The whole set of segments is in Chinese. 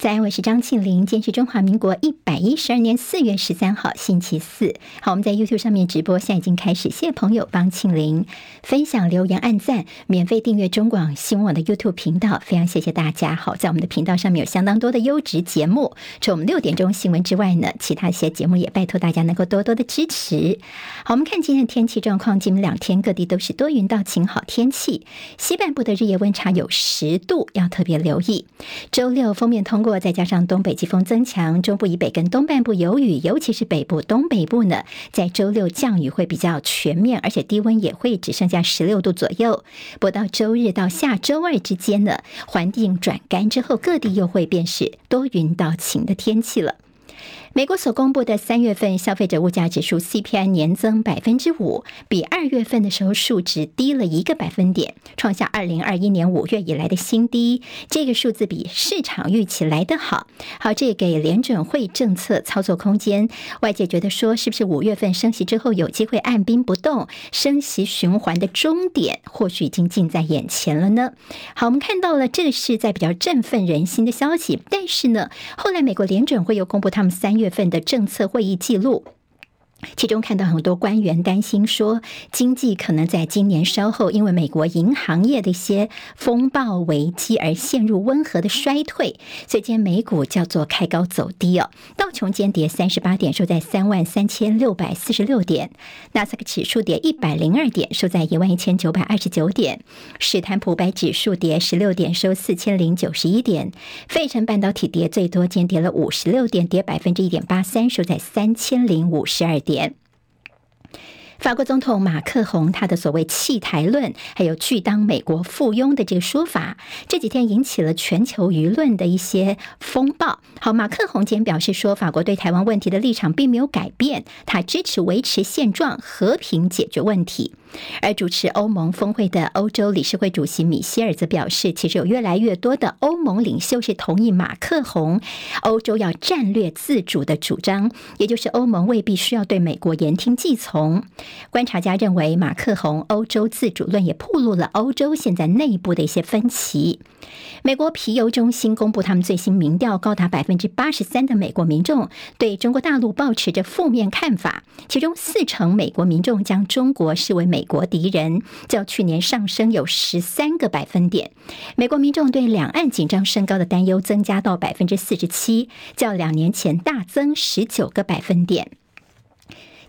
在，我是张庆玲。今天是中华民国一百一十二年四月十三号，星期四。好，我们在 YouTube 上面直播，现在已经开始。谢谢朋友帮庆玲分享、留言、按赞，免费订阅中广新闻网的 YouTube 频道，非常谢谢大家。好，在我们的频道上面有相当多的优质节目，除我们六点钟新闻之外呢，其他一些节目也拜托大家能够多多的支持。好，我们看今天的天气状况，今明两天各地都是多云到晴好天气，西半部的日夜温差有十度，要特别留意。周六封面通过。过再加上东北季风增强，中部以北跟东半部有雨，尤其是北部、东北部呢，在周六降雨会比较全面，而且低温也会只剩下十六度左右。不到周日到下周二之间呢，环境转干之后，各地又会变是多云到晴的天气了。美国所公布的三月份消费者物价指数 CPI 年增百分之五，比二月份的时候数值低了一个百分点，创下二零二一年五月以来的新低。这个数字比市场预期来得好，好，这也给联准会政策操作空间。外界觉得说，是不是五月份升息之后有机会按兵不动，升息循环的终点或许已经近在眼前了呢？好，我们看到了，这个是在比较振奋人心的消息，但是呢，后来美国联准会又公布他们三月份的政策会议记录。其中看到很多官员担心说，经济可能在今年稍后，因为美国银行业的一些风暴危机而陷入温和的衰退。所以今天美股叫做开高走低哦，道琼间跌三十八点，收在三万三千六百四十六点；纳斯克指数跌一百零二点，收在一万一千九百二十九点；史坦普白指数跌十六点，收四千零九十一点；费城半导体跌最多，间跌了五十六点，跌百分之一点八三，收在三千零五十二点。法国总统马克宏他的所谓弃台论，还有拒当美国附庸的这个说法，这几天引起了全球舆论的一些风暴。好，马克宏今天表示说，法国对台湾问题的立场并没有改变，他支持维持现状，和平解决问题。而主持欧盟峰会的欧洲理事会主席米歇尔则表示，其实有越来越多的欧盟领袖是同意马克宏欧洲要战略自主的主张，也就是欧盟未必需要对美国言听计从。观察家认为，马克宏欧洲自主论也暴露了欧洲现在内部的一些分歧。美国皮尤中心公布他们最新民调，高达百分之八十三的美国民众对中国大陆抱持着负面看法，其中四成美国民众将中国视为美美国敌人，较去年上升有十三个百分点。美国民众对两岸紧张升高的担忧增加到百分之四十七，较两年前大增十九个百分点。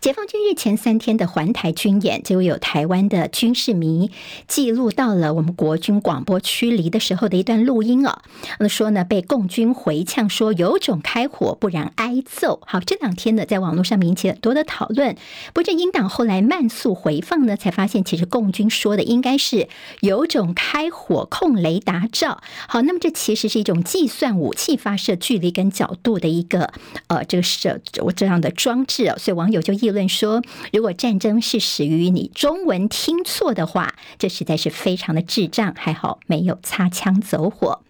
解放军日前三天的环台军演，就有台湾的军事迷记录到了我们国军广播驱离的时候的一段录音哦。那说呢，被共军回呛说有种开火，不然挨揍。好，这两天呢，在网络上引起很多的讨论。不过，英党后来慢速回放呢，才发现其实共军说的应该是有种开火控雷达罩。好，那么这其实是一种计算武器发射距离跟角度的一个呃，这个是我这样的装置哦。所以网友就一论说，如果战争是始于你中文听错的话，这实在是非常的智障。还好没有擦枪走火。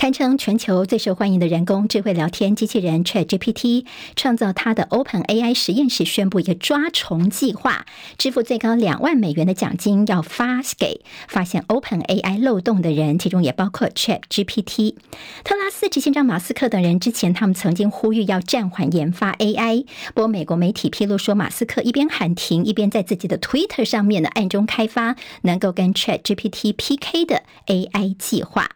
堪称全球最受欢迎的人工智慧聊天机器人 ChatGPT，创造它的 OpenAI 实验室宣布一个抓虫计划，支付最高两万美元的奖金，要发给发现 OpenAI 漏洞的人，其中也包括 ChatGPT。特拉斯执行长马斯克等人之前，他们曾经呼吁要暂缓研发 AI，不过美国媒体披露说，马斯克一边喊停，一边在自己的 Twitter 上面呢暗中开发能够跟 ChatGPT PK 的 AI 计划。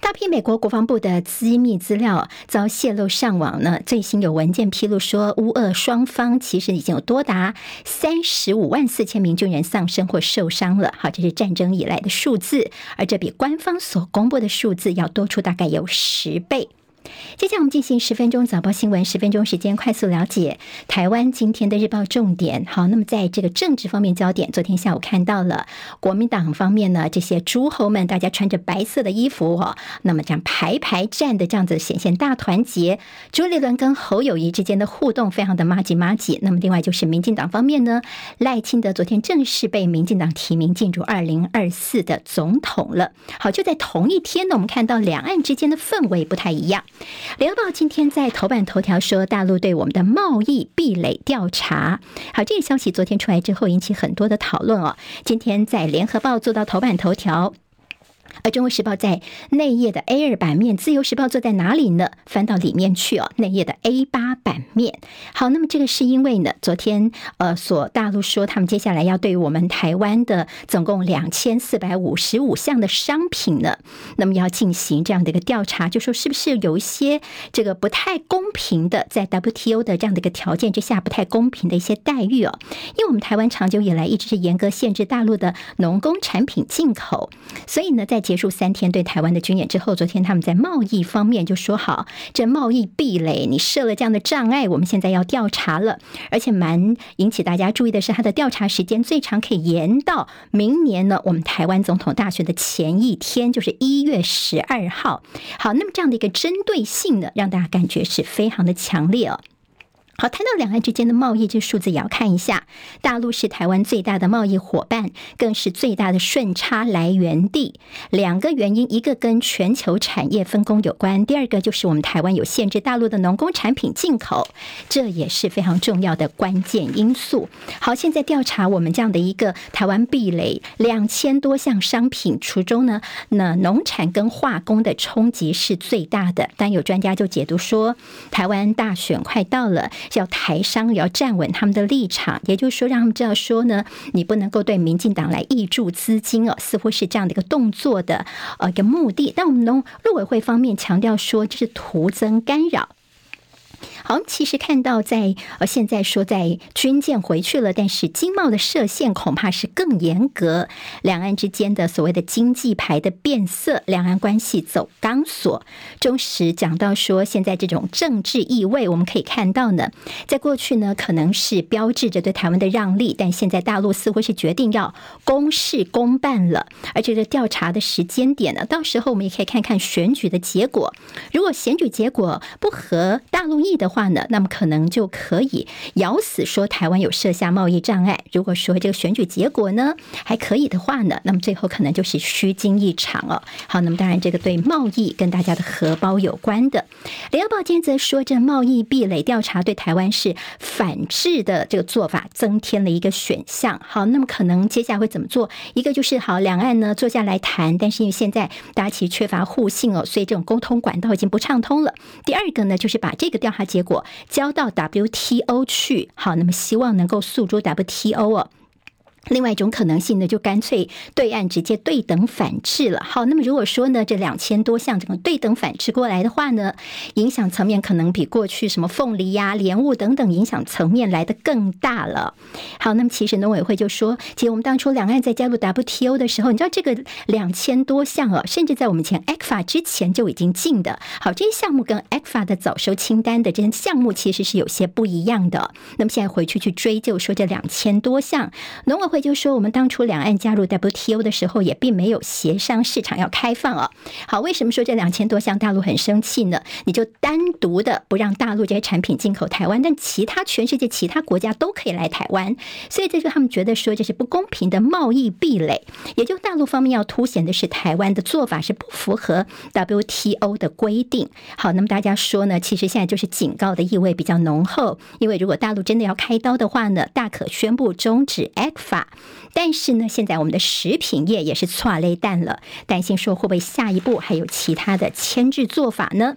大批美国国防部的机密资料遭泄露上网呢，最新有文件披露说，乌俄双方其实已经有多达三十五万四千名军人丧生或受伤了。好，这是战争以来的数字，而这比官方所公布的数字要多出大概有十倍。接下来我们进行十分钟早报新闻，十分钟时间快速了解台湾今天的日报重点。好，那么在这个政治方面焦点，昨天下午看到了国民党方面呢，这些诸侯们大家穿着白色的衣服哦，那么这样排排站的这样子显现大团结。朱立伦跟侯友谊之间的互动非常的麻吉麻吉。那么另外就是民进党方面呢，赖清德昨天正式被民进党提名进入二零二四的总统了。好，就在同一天呢，我们看到两岸之间的氛围不太一样。联合报今天在头版头条说，大陆对我们的贸易壁垒调查。好，这个消息昨天出来之后，引起很多的讨论哦。今天在联合报做到头版头条。而《中国时报》在内页的 A 二版面，《自由时报》坐在哪里呢？翻到里面去哦，内页的 A 八版面。好，那么这个是因为呢，昨天呃，所大陆说他们接下来要对我们台湾的总共两千四百五十五项的商品呢，那么要进行这样的一个调查，就说是不是有一些这个不太公平的，在 WTO 的这样的一个条件之下不太公平的一些待遇哦。因为我们台湾长久以来一直是严格限制大陆的农工产品进口，所以呢，在结束三天对台湾的军演之后，昨天他们在贸易方面就说好，这贸易壁垒你设了这样的障碍，我们现在要调查了，而且蛮引起大家注意的是，他的调查时间最长可以延到明年呢，我们台湾总统大选的前一天，就是一月十二号。好，那么这样的一个针对性呢，让大家感觉是非常的强烈哦。好，谈到两岸之间的贸易，这数字也要看一下。大陆是台湾最大的贸易伙伴，更是最大的顺差来源地。两个原因，一个跟全球产业分工有关，第二个就是我们台湾有限制大陆的农工产品进口，这也是非常重要的关键因素。好，现在调查我们这样的一个台湾壁垒，两千多项商品，其中呢，那农产跟化工的冲击是最大的。但有专家就解读说，台湾大选快到了。要台商也要站稳他们的立场，也就是说，让他们知道说呢，你不能够对民进党来挹注资金哦，似乎是这样的一个动作的呃一个目的。但我们农陆委会方面强调说，这是徒增干扰。好，其实看到在呃现在说在军舰回去了，但是经贸的设限恐怕是更严格。两岸之间的所谓的经济牌的变色，两岸关系走钢索。中时讲到说，现在这种政治意味，我们可以看到呢，在过去呢可能是标志着对台湾的让利，但现在大陆似乎是决定要公事公办了。而这个调查的时间点呢，到时候我们也可以看看选举的结果。如果选举结果不合大陆意的话呢，那么可能就可以咬死说台湾有设下贸易障碍。如果说这个选举结果呢还可以的话呢，那么最后可能就是虚惊一场哦。好，那么当然这个对贸易跟大家的荷包有关的。联合报今天则说，这贸易壁垒调查对台湾是反制的这个做法增添了一个选项。好，那么可能接下来会怎么做？一个就是好，两岸呢坐下来谈，但是因为现在大家其实缺乏互信哦，所以这种沟通管道已经不畅通了。第二个呢，就是把这个调他结果交到 WTO 去，好，那么希望能够诉诸 WTO 啊。另外一种可能性呢，就干脆对岸直接对等反制了。好，那么如果说呢，这两千多项这种对等反制过来的话呢，影响层面可能比过去什么凤梨呀、莲雾等等影响层面来得更大了。好，那么其实农委会就说，其实我们当初两岸在加入 WTO 的时候，你知道这个两千多项啊，甚至在我们前 ECFA 之前就已经进的。好，这些项目跟 ECFA 的早收清单的这些项目其实是有些不一样的。那么现在回去去追究说这两千多项，农委会会。就是说我们当初两岸加入 WTO 的时候，也并没有协商市场要开放哦。好，为什么说这两千多项大陆很生气呢？你就单独的不让大陆这些产品进口台湾，但其他全世界其他国家都可以来台湾，所以这就他们觉得说这是不公平的贸易壁垒。也就大陆方面要凸显的是台湾的做法是不符合 WTO 的规定。好，那么大家说呢？其实现在就是警告的意味比较浓厚，因为如果大陆真的要开刀的话呢，大可宣布终止 ECFA。但是呢，现在我们的食品业也是错雷蛋了，担心说会不会下一步还有其他的牵制做法呢？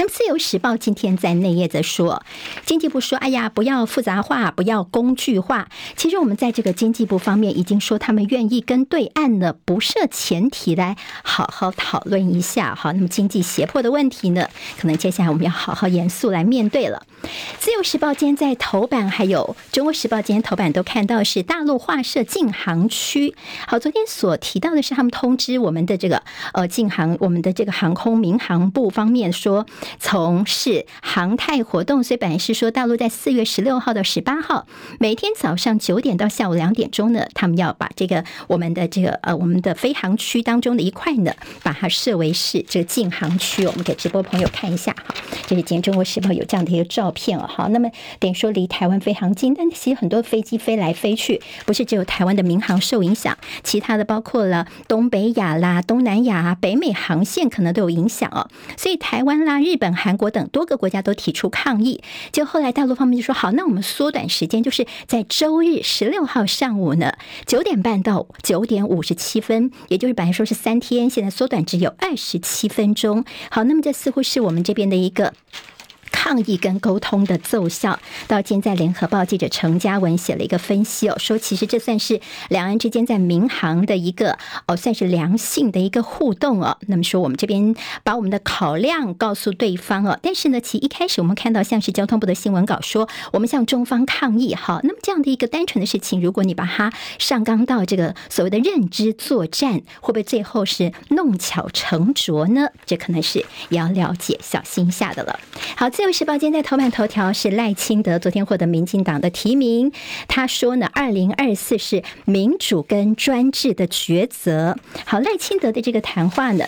那么，《自由时报》今天在内页则说，经济部说：“哎呀，不要复杂化，不要工具化。”其实，我们在这个经济部方面已经说，他们愿意跟对岸呢不设前提来好好讨论一下。好，那么经济胁迫的问题呢，可能接下来我们要好好严肃来面对了。《自由时报》今天在头版，还有《中国时报》今天头版都看到是大陆划设禁航区。好，昨天所提到的是他们通知我们的这个呃禁航，我们的这个航空民航部方面说。从事航太活动，所以本来是说大陆在四月十六号到十八号，每天早上九点到下午两点钟呢，他们要把这个我们的这个呃我们的飞航区当中的一块呢，把它设为是这个禁航区。我们给直播朋友看一下哈，这是今天中国时报有这样的一个照片哦。好，那么等于说离台湾非常近，但其实很多飞机飞来飞去，不是只有台湾的民航受影响，其他的包括了东北亚啦、东南亚、北美航线可能都有影响哦。所以台湾啦、日本、韩国等多个国家都提出抗议。就后来大陆方面就说好，那我们缩短时间，就是在周日十六号上午呢九点半到九点五十七分，也就是本来说是三天，现在缩短只有二十七分钟。好，那么这似乎是我们这边的一个。抗议跟沟通的奏效，到今在联合报记者程嘉文写了一个分析哦，说其实这算是两岸之间在民航的一个哦，算是良性的一个互动哦。那么说我们这边把我们的考量告诉对方哦，但是呢，其一开始我们看到像是交通部的新闻稿说，我们向中方抗议哈，那么这样的一个单纯的事情，如果你把它上纲到这个所谓的认知作战，会不会最后是弄巧成拙呢？这可能是要了解小心一下的了。好。自由时报今天在头版头条是赖清德昨天获得民进党的提名，他说呢，二零二四是民主跟专制的抉择。好，赖清德的这个谈话呢。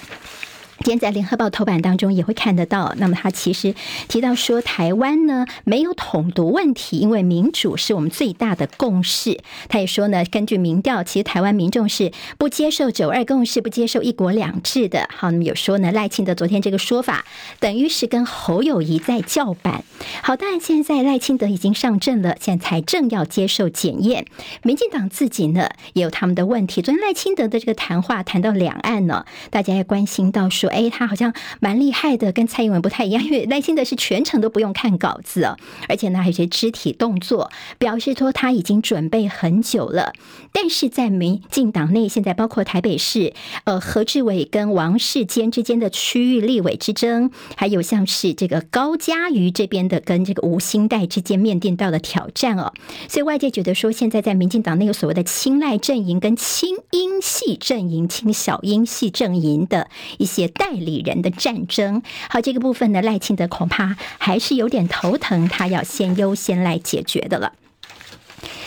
今天在联合报头版当中也会看得到，那么他其实提到说，台湾呢没有统独问题，因为民主是我们最大的共识。他也说呢，根据民调，其实台湾民众是不接受九二共识、不接受一国两制的。好，那么有说呢，赖清德昨天这个说法，等于是跟侯友谊在叫板。好，当然现在赖清德已经上阵了，现在才正要接受检验。民进党自己呢也有他们的问题。昨天赖清德的这个谈话谈到两岸呢，大家也关心到说。哎，他好像蛮厉害的，跟蔡英文不太一样，因为赖清德是全程都不用看稿子哦，而且呢还有些肢体动作，表示说他已经准备很久了。但是在民进党内，现在包括台北市，呃，何志伟跟王世坚之间的区域立委之争，还有像是这个高嘉瑜这边的跟这个吴欣岱之间面临到的挑战哦，所以外界觉得说，现在在民进党内有所谓的亲赖阵营跟亲英系阵营、亲小英系阵营的一些。代理人的战争，好，这个部分呢，赖清德恐怕还是有点头疼，他要先优先来解决的了。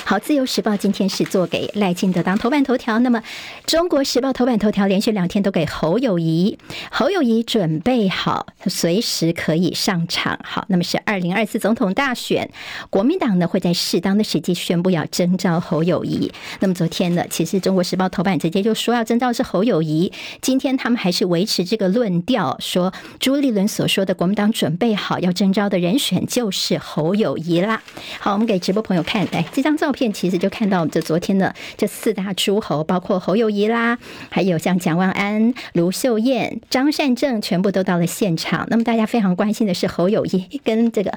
好，《自由时报》今天是做给赖清德当头版头条。那么，《中国时报》头版头条连续两天都给侯友谊。侯友谊准备好，随时可以上场。好，那么是二零二四总统大选，国民党呢会在适当的时机宣布要征召侯友谊。那么昨天呢，其实《中国时报》头版直接就说要征召是侯友谊。今天他们还是维持这个论调，说朱立伦所说的国民党准备好要征召的人选就是侯友谊啦。好，我们给直播朋友看，来这张照片。其实就看到这昨天的这四大诸侯，包括侯友谊啦，还有像蒋万安、卢秀燕、张善政，全部都到了现场。那么大家非常关心的是侯友谊跟这个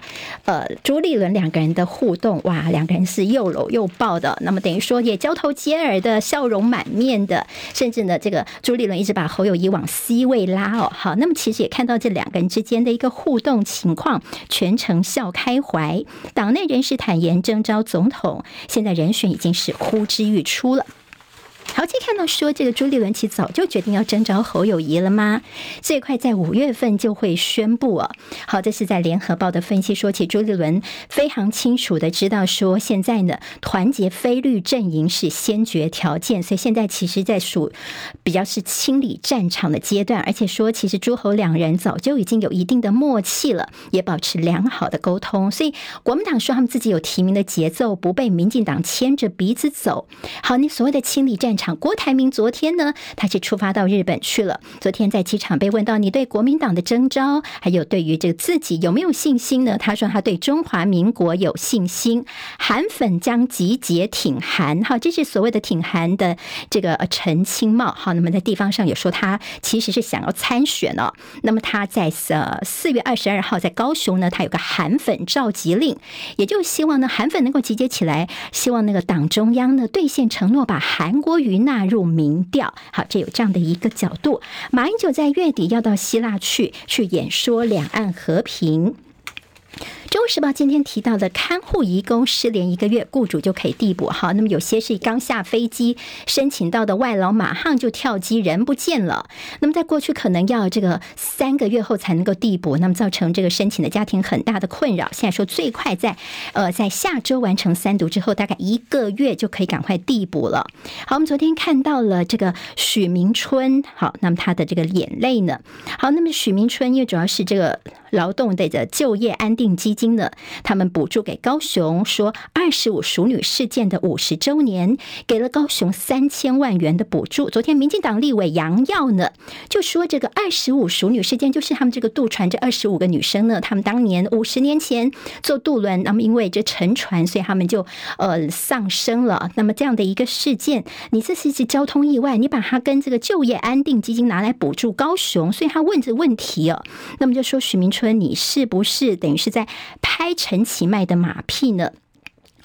呃朱立伦两个人的互动，哇，两个人是又搂又抱的。那么等于说也交头接耳的，笑容满面的，甚至呢，这个朱立伦一直把侯友谊往 C 位拉哦。好，那么其实也看到这两个人之间的一个互动情况，全程笑开怀。党内人士坦言征召总统。现在人选已经是呼之欲出了。好，今天看到说这个朱立伦其实早就决定要征召侯友谊了吗？最快在五月份就会宣布哦。好，这是在联合报的分析说起，朱立伦非常清楚的知道说，现在呢团结非绿阵营是先决条件，所以现在其实在属比较是清理战场的阶段，而且说其实朱侯两人早就已经有一定的默契了，也保持良好的沟通，所以国民党说他们自己有提名的节奏，不被民进党牵着鼻子走。好，你所谓的清理战场。郭台铭昨天呢，他是出发到日本去了。昨天在机场被问到，你对国民党的征召，还有对于这个自己有没有信心呢？他说他对中华民国有信心，韩粉将集结挺韩。好，这是所谓的挺韩的这个陈清茂。好，那么在地方上有说他其实是想要参选哦。那么他在呃四月二十二号在高雄呢，他有个韩粉召集令，也就希望呢韩粉能够集结起来，希望那个党中央呢兑现承诺，把韩国于。纳入民调，好，这有这样的一个角度。马英九在月底要到希腊去，去演说两岸和平。《中国时报》今天提到的看护移工失联一个月，雇主就可以递补。好，那么有些是刚下飞机申请到的外劳，马上就跳机，人不见了。那么在过去可能要这个三个月后才能够递补，那么造成这个申请的家庭很大的困扰。现在说最快在呃在下周完成三读之后，大概一个月就可以赶快递补了。好，我们昨天看到了这个许明春，好，那么他的这个眼泪呢？好，那么许明春因为主要是这个劳动的的就业安定基金呢，他们补助给高雄，说二十五熟女事件的五十周年，给了高雄三千万元的补助。昨天民进党立委杨耀呢，就说这个二十五熟女事件就是他们这个渡船这二十五个女生呢，他们当年五十年前坐渡轮，那么因为这沉船，所以他们就呃丧生了。那么这样的一个事件，你这是一次交通意外，你把它跟这个就业安定基金拿来补助高雄，所以他问这问题哦，那么就说许明春，你是不是等于是在拍陈其迈的马屁呢？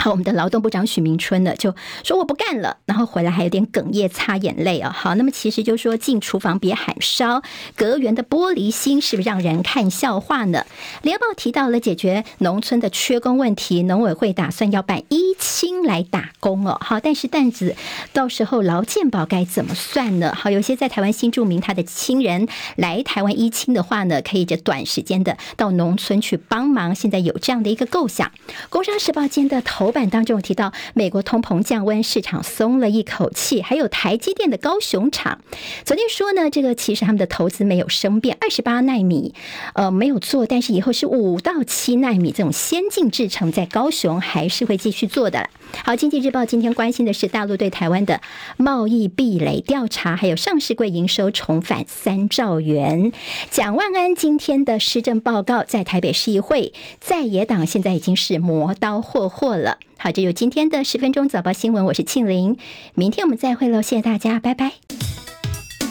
好，我们的劳动部长许明春呢，就说我不干了，然后回来还有点哽咽擦眼泪啊。好，那么其实就说进厨房别喊烧，隔园的玻璃心是不是让人看笑话呢？联报提到了解决农村的缺工问题，农委会打算要办一清来打工哦。好，但是担子到时候劳健保该怎么算呢？好，有些在台湾新住民他的亲人来台湾一清的话呢，可以这短时间的到农村去帮忙。现在有这样的一个构想，工商时报间的头。版当中提到，美国通膨降温，市场松了一口气。还有台积电的高雄厂，昨天说呢，这个其实他们的投资没有生变，二十八纳米呃没有做，但是以后是五到七纳米这种先进制程，在高雄还是会继续做的。好，经济日报今天关心的是大陆对台湾的贸易壁垒调查，还有上市柜营收重返三兆元。蒋万安今天的施政报告在台北市议会，在野党现在已经是磨刀霍霍了。好，这有今天的十分钟早报新闻，我是庆玲，明天我们再会喽，谢谢大家，拜拜。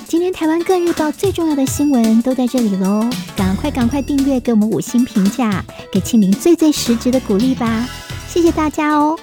今天台湾各日报最重要的新闻都在这里喽，赶快赶快订阅，给我们五星评价，给庆玲最最实质的鼓励吧，谢谢大家哦。